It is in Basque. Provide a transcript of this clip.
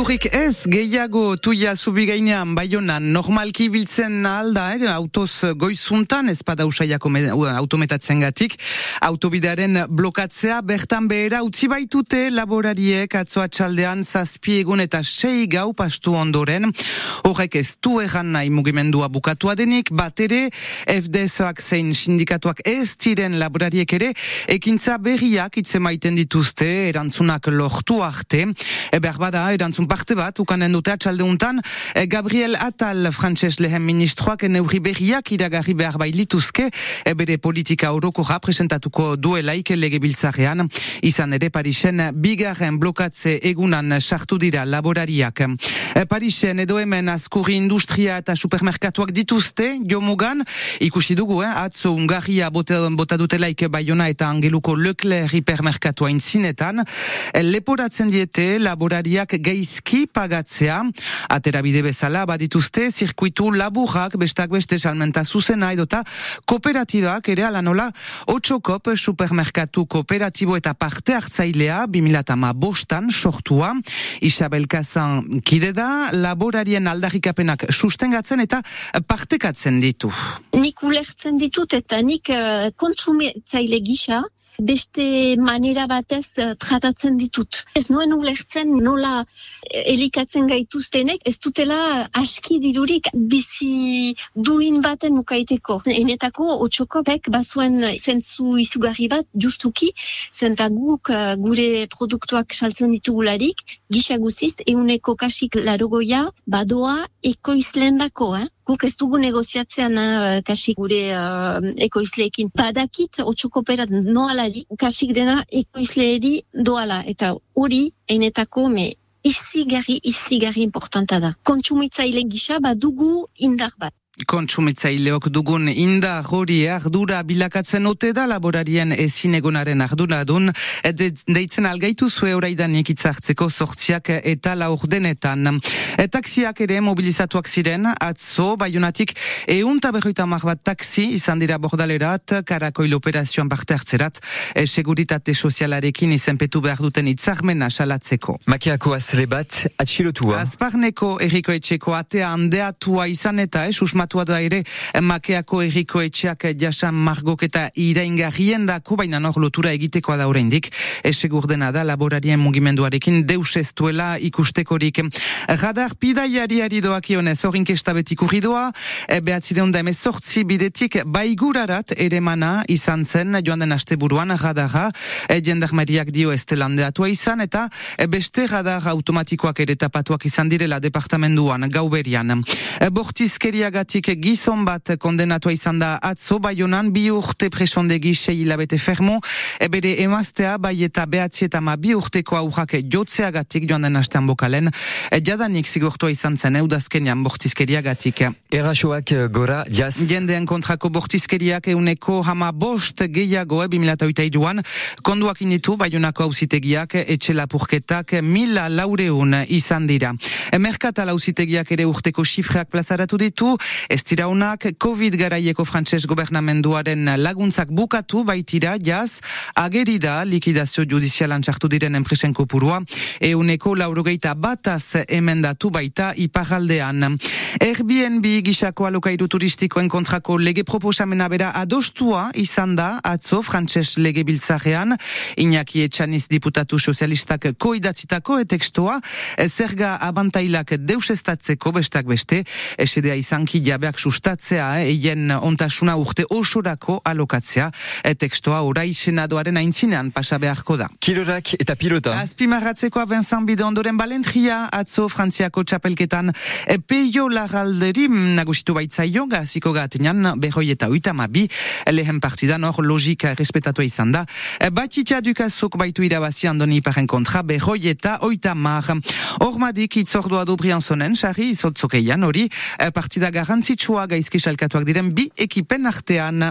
Iturrik ez, gehiago tuia zubigainean baionan normalki biltzen alda, eh? autoz goizuntan, ez pada usaiako autometatzen gatik, autobidearen blokatzea, bertan behera, utzi baitute laborariek atzoa txaldean zazpi egun eta sei gau pastu ondoren, horrek ez du egan nahi mugimendua bukatua denik, bat ere, FDSoak zein sindikatuak ez diren laborariek ere, ekintza berriak itzemaiten dituzte, erantzunak lortu arte, e behar bada, erantzun parte bat, ukanen dute atxaldeuntan, eh, Gabriel Atal, frantses lehen ministroak, neurri berriak iragarri behar bailituzke, eh, bere politika oroko presentatuko duelaik lege biltzarean, izan ere Parisen bigarren blokatze egunan sartu dira laborariak. Eh, Parisen edo hemen askurri industria eta supermerkatuak dituzte, jomugan, ikusi dugu, eh, atzo ungarria bota, bota dutelaik baiona eta angeluko Leclerc hipermerkatua intzinetan, leporatzen diete laborariak geiz gaizki pagatzea. Atera bide bezala badituzte zirkuitu laburrak bestak beste salmenta zuzena edota kooperatibak ere alanola otxokop supermerkatu kooperatibo eta parte hartzailea 2008 bostan sortua. Isabel Kazan kide da laborarien aldarrikapenak sustengatzen eta partekatzen ditu. Nik ulertzen ditut eta nik uh, kontsumitzaile gisa beste manera batez uh, tratatzen ditut. Ez noen ulertzen nola elikatzen gaituztenek ez dutela aski dirurik bizi duin baten mukaiteko. Enetako otxokopek bazuen zentzu izugarri bat justuki, zenta guk uh, gure produktuak saltzen ditugularik, gisa guziz, euneko kasik larogoia badoa ekoizlen dako, eh? guk ez dugu negoziatzean uh, kasik gure uh, ekoizleekin. Badakit otxokoperat noalari, kasik dena ekoizleeri doala, eta hori einetako me izigarri, izigarri importanta da. Kontsumitzaile gisa badugu indar bat. Kontsumitzaileok dugun inda hori ardura bilakatzen ote da laborarien ezinegonaren ardura dun, deitzen algaitu zue oraidan ikitzartzeko sortziak eta laur denetan. E, taksiak ere mobilizatuak ziren, atzo, baiunatik, eunta berroita bat taksi izan dira bordalerat, karakoil operazioan parte hartzerat, e, seguritate sozialarekin izenpetu behar duten itzarmena salatzeko. Makiako azle bat, atxilotua. Azparneko eriko etxeko atea handeatua izan eta, eh, atua da ere makeako erriko etxeak jasan margok eta iraingarrien dako, baina nor lotura egitekoa da oraindik. Esegur dena da laborarien mugimenduarekin deus ez duela ikustekorik. Radar pidaiari doak ionez horinkesta betik urridoa, e, behatzireun da emezortzi bidetik baigurarat ere mana izan zen joan den aste buruan radara, e, jendarmeriak dio ez telandeatua izan, eta e, beste radar automatikoak ere tapatuak izan direla departamenduan gauberian. E, bortizkeriagatik Horregatik gizon bat kondenatua izan da atzo baionan bi urte presondegi sei hilabete fermo, ebere emaztea bai eta behatzi eta ma bi urteko aurrak jotzeagatik joan den astean bokalen, e, jadanik zigortua izan zen eudazkenian bortizkeriagatik. Erasoak gora, jaz? Jendean kontrako bortizkeriak euneko hama bost gehiago, e, bimilata iduan, konduak initu baionako hausitegiak etxe lapurketak mila laureun izan dira. E, merkatal hausitegiak ere urteko xifreak plazaratu ditu, Ez tiraunak, COVID garaieko frantses gobernamenduaren laguntzak bukatu baitira, jaz, agerida likidazio judizialan txartu diren enpresen kopurua, euneko laurogeita bataz emendatu baita iparaldean. Airbnb gisako alokairu turistikoen kontrako lege proposamena bera adostua izan da atzo frantses lege biltzarean, Iñaki Etxaniz diputatu sozialistak koidatzitako etekstoa, zerga abantailak deusestatzeko bestak beste, esedea izanki jabeak sustatzea, eien ontasuna urte osorako alokatzea, e, tekstoa orai senadoaren aintzinean pasa beharko da. Kilorak eta pilota. Azpimarratzekoa Vincent Bide ondoren Balentria, atzo Frantziako txapelketan, e, peio lagalderi nagusitu baitzaio, gaziko gatenan, behoi eta uitama bi, lehen partidan hor logika respetatua izan da. E, Batitia dukazok baitu irabazi andoni iparen kontra, behoi eta oitamar. Hor madik itzordua du brianzonen, xarri izotzokeian hori, partida garantzi garrantzitsua gaizki salkatuak diren bi ekipen artean.